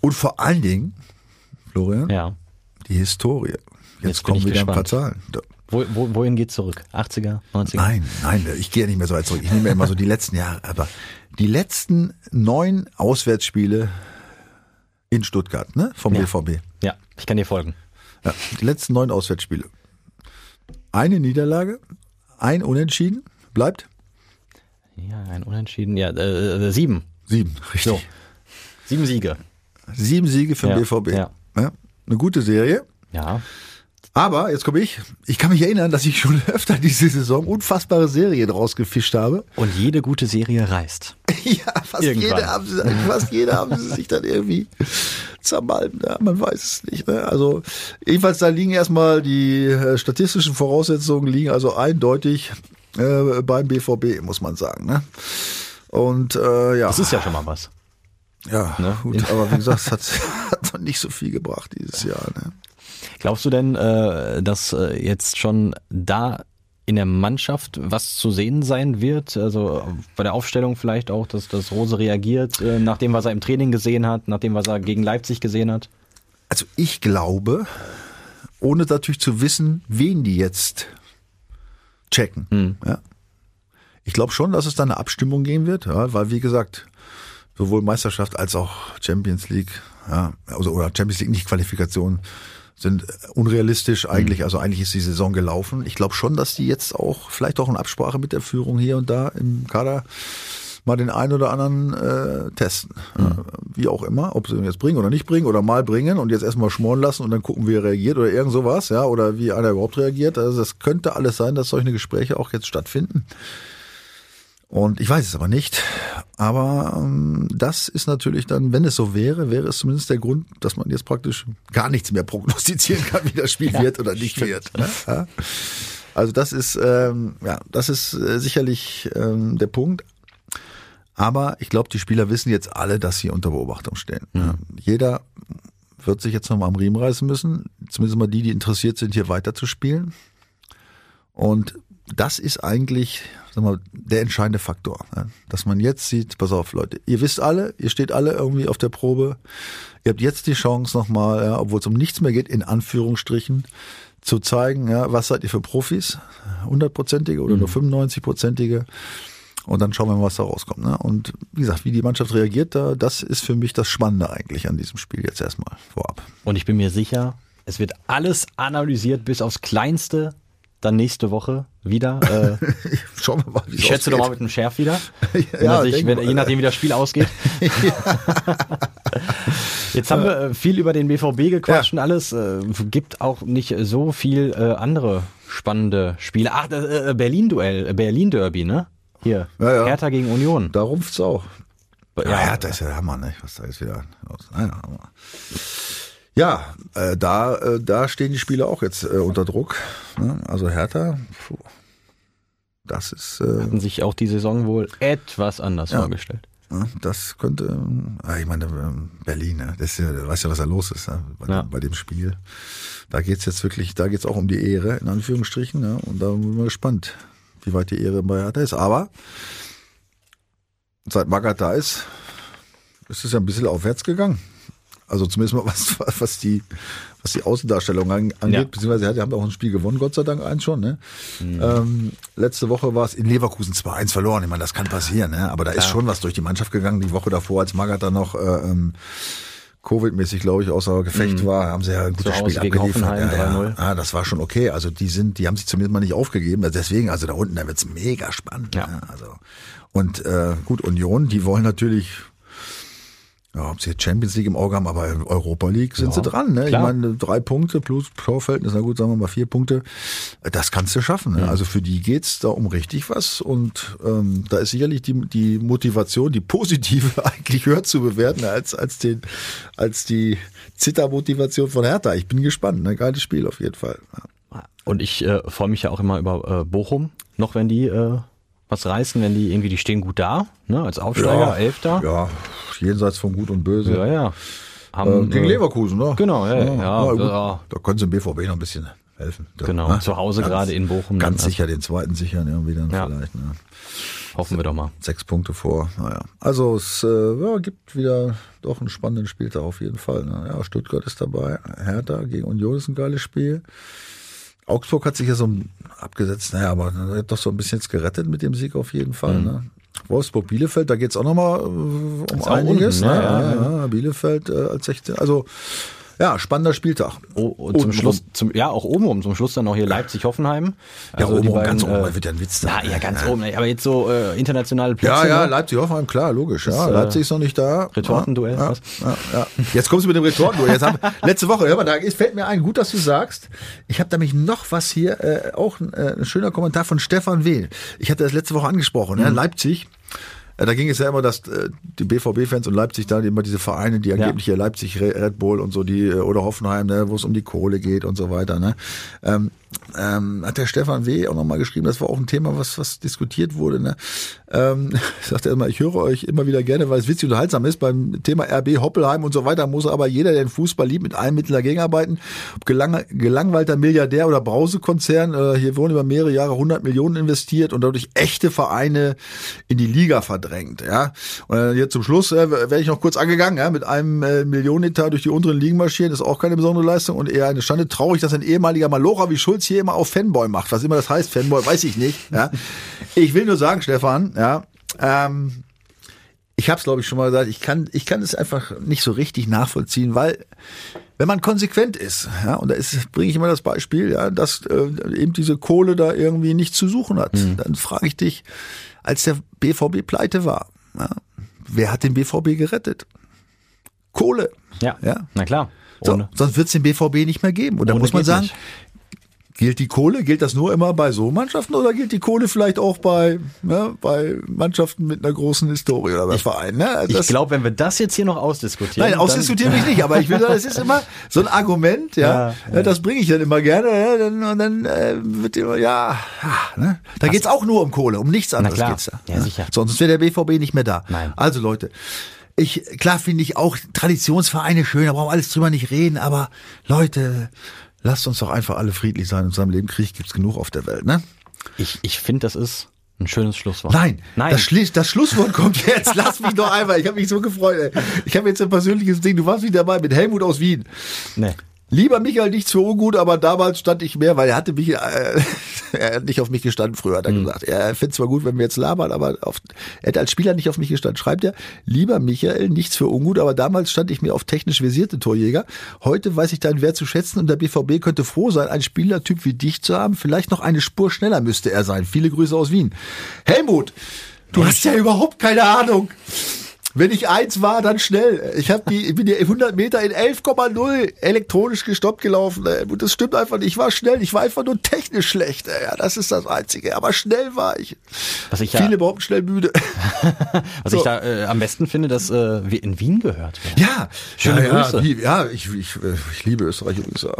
Und vor allen Dingen, Florian, ja. die Historie. Jetzt, Jetzt kommen wieder ein paar gespannt. Zahlen. Wo, wo, wohin geht's zurück? 80er, 90er? Nein, nein, ich gehe ja nicht mehr so weit zurück. Ich nehme ja immer so die letzten Jahre. Aber die letzten neun Auswärtsspiele in Stuttgart, ne, vom Ja. BVB. Ja, ich kann dir folgen. Ja, die letzten neun Auswärtsspiele. Eine Niederlage, ein Unentschieden, bleibt Ja, ein Unentschieden. Ja, äh, äh, sieben. sieben, richtig. So. Sieben Siege. Sieben Siege für den Ja, BVB. ja. Ja, eine gute Serie. Ja. Aber jetzt komme ich. Ich kann mich erinnern, dass ich schon [laughs] öfter diese Saison unfassbare Serien rausgefischt habe. Und jede gute Serie reißt. [laughs] Ja, fast Irgendwann. jede, haben sie, fast jede haben sie sich dann irgendwie zermalmt. Ja, man weiß es nicht. Ne? Also jedenfalls da liegen erstmal die äh, statistischen Voraussetzungen liegen also eindeutig äh, beim BVB, muss man sagen. Ne? Und äh, ja, Das ist ja schon mal was. ja ne? gut, aber wie [laughs] gesagt, es hat, hat noch nicht so viel gebracht dieses Jahr. Ne? Glaubst du denn, äh, dass äh, jetzt schon da in der Mannschaft was zu sehen sein wird? Also bei der Aufstellung vielleicht auch, dass, dass Rose reagiert, äh, nach dem, was er im Training gesehen hat, nach dem, was er gegen Leipzig gesehen hat? Also ich glaube, ohne natürlich zu wissen, wen die jetzt checken. Ja. Ich glaube schon, dass es da eine Abstimmung geben wird, ja, weil wie gesagt, sowohl Meisterschaft als auch Champions League, ja, also oder Champions League nicht Qualifikation sind unrealistisch eigentlich, also eigentlich ist die Saison gelaufen. Ich glaube schon, dass die jetzt auch vielleicht auch in Absprache mit der Führung hier und da im Kader mal den einen oder anderen äh, testen. Ja, wie auch immer, ob sie ihn jetzt bringen oder nicht bringen oder mal bringen und jetzt erstmal schmoren lassen und dann gucken, wie er reagiert oder irgend sowas, ja, oder wie einer überhaupt reagiert. Also das könnte alles sein, dass solche Gespräche auch jetzt stattfinden. Und ich weiß es aber nicht. Aber ähm, das ist natürlich dann, wenn es so wäre, wäre es zumindest der Grund, dass man jetzt praktisch gar nichts mehr prognostizieren kann, wie das Spiel wird oder nicht wird. Ne? Ja? Also das ist ähm, ja, das ist äh, sicherlich ähm, der Punkt. Aber ich glaube, die Spieler wissen jetzt alle, dass sie unter Beobachtung stehen. Ja. Jeder wird sich jetzt nochmal am Riemen reißen müssen. Zumindest mal die, die interessiert sind, hier weiterzuspielen. Und das ist eigentlich mal, der entscheidende Faktor. Ja. Dass man jetzt sieht, pass auf Leute, ihr wisst alle, ihr steht alle irgendwie auf der Probe. Ihr habt jetzt die Chance nochmal, ja, obwohl es um nichts mehr geht, in Anführungsstrichen, zu zeigen, ja, was seid ihr für Profis? Hundertprozentige oder nur 95-prozentige? Und dann schauen wir mal, was da rauskommt. Ne? Und wie gesagt, wie die Mannschaft reagiert, da, das ist für mich das Spannende eigentlich an diesem Spiel jetzt erstmal vorab. Und ich bin mir sicher, es wird alles analysiert bis aufs Kleinste. Dann nächste Woche wieder. Äh, [laughs] Schauen wir mal, wie ich schätze doch mal mit einem Sheriff wieder. [laughs] Ja, er sich, wenn, je nachdem, wie das Spiel ausgeht. [laughs] Jetzt haben wir äh, viel über den BVB gequatscht und alles. Äh, gibt auch nicht so viel äh, andere spannende Spiele. Ach, äh, Berlin-Duell, äh, Berlin-Derby, ne? Hier, Ja, ja. Hertha gegen Union. Da rumpft's auch. Ja, Ja. Hertha ist ja der Hammer, ne? Was da jetzt wieder los? Naja, aber. Ja, äh, da, äh, da stehen die Spieler auch jetzt äh, unter Druck. Ne? Also Hertha, puh. Das ist. Äh, Hatten sich auch die Saison wohl etwas anders Ja. vorgestellt. Ja, Das könnte, ah, ich meine, ähm, Berlin, ne? das ist ja, du weißt ja, was da los ist ne? bei, Ja. dem, bei dem Spiel. Da geht's jetzt wirklich, da geht's auch um die Ehre, in Anführungsstrichen, ne? und da bin ich mal gespannt, wie weit die Ehre bei Hertha ist. Aber seit Magath da ist, ist es ja ein bisschen aufwärts gegangen. Also zumindest mal was, was die, was die Außendarstellung an- angeht, Ja. beziehungsweise die haben auch ein Spiel gewonnen, Gott sei Dank eins schon. Ne? Ähm, letzte Woche war es in Leverkusen 2-1 verloren. Ich meine, das kann passieren, ne? aber da ist schon was durch die Mannschaft gegangen. Die Woche davor, als Magath dann noch äh, ähm, Covid-mäßig, glaube ich, außer Gefecht war, haben sie ja ein gutes Spiel abgeliefert. Ja, 3-0. ja. ja, das war schon okay. Also die sind, die haben sich zumindest mal nicht aufgegeben. Also deswegen, also da unten, da wird's mega spannend. Ja. Ne? Also und äh, gut, Union, die wollen natürlich ja, ob sie jetzt Champions League im Auge haben, aber in Europa League sind Ja, sie dran. Ne? Ich meine, drei Punkte plus Torverhältnis, na gut, sagen wir mal vier Punkte. Das kannst du schaffen. Ne? Also für die geht's da um richtig was. Und ähm, da ist sicherlich die, die Motivation, die positive, [laughs] eigentlich höher zu bewerten als, als, den, als die Zittermotivation von Hertha. Ich bin gespannt. Ne? Geiles Spiel auf jeden Fall. Ja. Und ich äh, freue mich ja auch immer über äh, Bochum, noch wenn die äh, was reißen, wenn die irgendwie, die stehen gut da, ne, als Aufsteiger, Elfter. Ja, jenseits von Gut und Böse. Ja, ja. Äh, Haben, gegen äh, Leverkusen, ne? Genau, ja, ja, gut. ja. Da können sie dem BVB noch ein bisschen helfen. Da, Genau, ne? zu Hause Ganz- gerade in Bochum. Ganz also sicher den zweiten sichern irgendwie dann Ja. vielleicht. Ne? Hoffen wir doch mal. Sechs Punkte vor. Naja. Also es äh, ja, gibt wieder doch einen spannenden Spieltag auf jeden Fall. Ne? Ja, Stuttgart ist dabei. Hertha gegen Union ist ein geiles Spiel. Augsburg hat sich ja so abgesetzt, naja, aber hat doch so ein bisschen jetzt gerettet mit dem Sieg auf jeden Fall. Ne? Wolfsburg Bielefeld, da geht's auch nochmal äh, um Mhm. einiges. unten, ne? ne? Ja, Ja, ja, Bielefeld äh, als 16. Also ja, spannender Spieltag. Oh, und zum. Schluss, zum, ja, auch oben rum, zum Schluss dann noch hier Leipzig-Hoffenheim. Ja, oben rum, ganz äh, oben, da wird ja ein Witz Ja, sein. ja, ganz Ja. oben. Aber jetzt so äh, internationale Plätze. Ja, ja, ne? Leipzig Hoffenheim, klar, logisch. Ja, äh, Leipzig ist noch nicht da. Retortenduell, Ja, was? ja, ja. Jetzt kommst du mit dem Retortenduell. Jetzt haben, letzte Woche, hör mal, da ist, fällt mir ein, gut, dass du sagst. Ich habe nämlich noch was hier, äh, auch ein, äh, ein schöner Kommentar von Stefan Wehl. Ich hatte das letzte Woche angesprochen, Mhm. ne? Leipzig. Äh, Da ging es ja immer, dass äh, die BVB-Fans und Leipzig da immer diese Vereine, die angeblich hier Leipzig, Re- Red Bull und so, die äh, oder Hoffenheim, ne, wo es um die Kohle geht und so weiter. Ne, ähm, ähm, hat der Stefan W. auch nochmal geschrieben, das war auch ein Thema, was was diskutiert wurde. Ne, ähm, [laughs] sagt er immer, ich höre euch immer wieder gerne, weil es witzig und unterhaltsam ist. Beim Thema RB Hoppelheim und so weiter muss aber jeder, der den Fußball liebt, mit allen Mitteln dagegen arbeiten. Ob gelang, gelangweilter Milliardär oder Brausekonzern, äh, hier wurden über mehrere Jahre 100 Millionen investiert und dadurch echte Vereine in die Liga verdrängt. Ja, und äh, jetzt zum Schluss äh, werde ich noch kurz angegangen, ja, mit einem äh, Millionenetat durch die unteren Ligen marschieren, ist auch keine besondere Leistung und eher eine Schande. Traurig, dass ein ehemaliger Malocher wie Schulz hier immer auf Fanboy macht. Was immer das heißt, Fanboy, weiß ich nicht. Ja. Ich will nur sagen, Stefan, ja, ähm, ich habe es glaube ich schon mal gesagt, ich kann ich kann es einfach nicht so richtig nachvollziehen, weil wenn man konsequent ist, ja, und da bringe ich immer das Beispiel, ja, dass äh, eben diese Kohle da irgendwie nichts zu suchen hat, dann frage ich dich, als der BVB pleite war, ja, wer hat den BVB gerettet? Kohle. Ja, Ja. na klar. So, sonst wird es den BVB nicht mehr geben. Und da muss man sagen, nicht. Gilt die Kohle, gilt das nur immer bei so Mannschaften oder gilt die Kohle vielleicht auch bei, ne, bei Mannschaften mit einer großen Historie oder bei Vereinen? Ne? Ich glaube, wenn wir das jetzt hier noch ausdiskutieren. Nein, ausdiskutieren will ich nicht, aber ich will sagen, es ist immer so ein Argument, [laughs] ja, Ja, ja, das bringe ich dann immer gerne, ja, dann, und dann äh, wird immer, ja, ne? da geht's auch nur um Kohle, um nichts anderes geht's da. Ja, sicher. Sonst wäre der BVB nicht mehr da. Nein. Also Leute, ich, klar finde ich auch Traditionsvereine schön, da brauchen wir alles drüber nicht reden, aber Leute, lasst uns doch einfach alle friedlich sein in unserem Leben. Krieg gibt's genug auf der Welt, ne? Ich, ich finde, das ist ein schönes Schlusswort. Nein, Nein. Das, Schli das Schlusswort kommt jetzt. [laughs] Lass mich doch einmal. Ich habe mich so gefreut. Ey. Ich habe jetzt ein persönliches Ding. Du warst wieder dabei mit Helmut aus Wien. nee. Lieber Michael nichts für ungut, aber damals stand ich mehr, weil er hatte mich, äh, [laughs] er hat nicht auf mich gestanden früher, hat er gesagt. Er findet zwar gut, wenn wir jetzt labern, aber auf, er hat als Spieler nicht auf mich gestanden. Schreibt er, lieber Michael, nichts für ungut, aber damals stand ich mir auf technisch versierte Torjäger. Heute weiß ich deinen Wert zu schätzen und der BVB könnte froh sein, einen Spielertyp wie dich zu haben. Vielleicht noch eine Spur schneller müsste er sein. Viele Grüße aus Wien. Helmut, du hast ja überhaupt keine Ahnung Wenn ich eins war, dann schnell. Ich habe die, ich bin die 100 Meter in 11,0 elektronisch gestoppt gelaufen. Und das stimmt einfach nicht. Ich war schnell. Ich war einfach nur technisch schlecht. Ja, das ist das Einzige. Aber schnell war ich. Was ich ja- Viele behaupten schnell müde. [laughs] Was So. ich da äh, am besten finde, dass äh, wir in Wien gehört werden. Ja, Schöne ja, Grüße. Ja, ja ich, ich, äh, ich liebe Österreich übrigens. äh,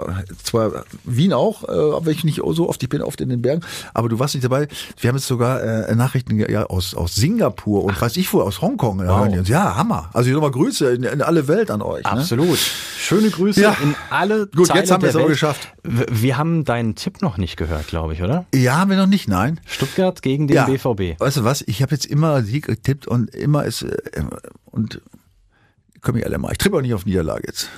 Zwar Wien auch, äh, aber ich nicht so oft. Ich bin oft in den Bergen. Aber du warst nicht dabei. Wir haben jetzt sogar äh, Nachrichten ja, aus, aus Singapur und weiß ich wo, aus Hongkong. Da uns. Ja, Hammer. Also nochmal Grüße in, in alle Welt an euch. Ne? Absolut. Schöne Grüße Ja. in alle Gut, Teile jetzt haben wir es aber geschafft. Wir haben deinen Tipp noch nicht gehört, glaube ich, oder? Ja, haben wir noch nicht, nein. Stuttgart gegen den BVB. Weißt du was? Ich habe jetzt immer Sieg getippt und immer ist äh, und komm ich alle mal. Ich tippe auch nicht auf Niederlage jetzt.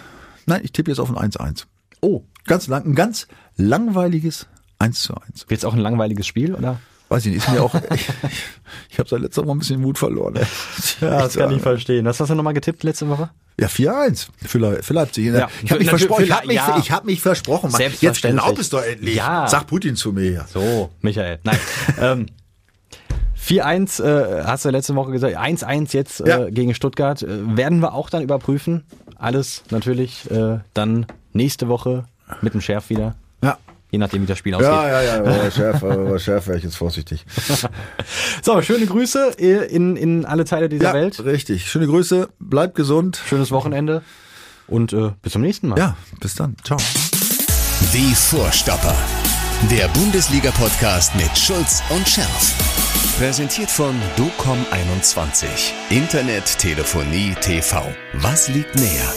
Nein, ich tippe jetzt auf ein 1-1. Oh, Ganz lang, ein ganz langweiliges 1 zu 1. wird's auch ein langweiliges Spiel, oder? Weiß ich nicht, ist mir auch, [laughs] [laughs] ich, ich habe seit letzter Woche ein bisschen Mut verloren. ey. [laughs] das kann ich verstehen. Was hast du nochmal getippt letzte Woche? Ja, 4-1 für, Le für Leipzig. Ja. Ich habe mich, versprochen. Ich hab mich, ja. ich hab mich versprochen. Jetzt erlaub es doch endlich. Ja. Sag Putin zu mir. So, Michael. Nein. ähm, 4-1 äh, hast du letzte Woche gesagt. 1-1 jetzt äh, Ja. gegen Stuttgart. Äh, werden wir auch dann überprüfen. Alles natürlich äh, dann nächste Woche mit dem Schärf wieder. Je nachdem, wie das Spiel aussieht. Ja, ja, ja, aber [laughs] schärfer, aber schärfer, ich jetzt vorsichtig. [laughs] So, schöne Grüße in, in alle Teile dieser Ja, Welt. richtig. Schöne Grüße, bleibt gesund. Schönes Wochenende und äh, bis zum nächsten Mal. Ja, bis dann. Ciao. Die Vorstopper. Der Bundesliga-Podcast mit Schulz und Scherf. Präsentiert von DOCOM21. Internet, Telefonie, TV. Was liegt näher?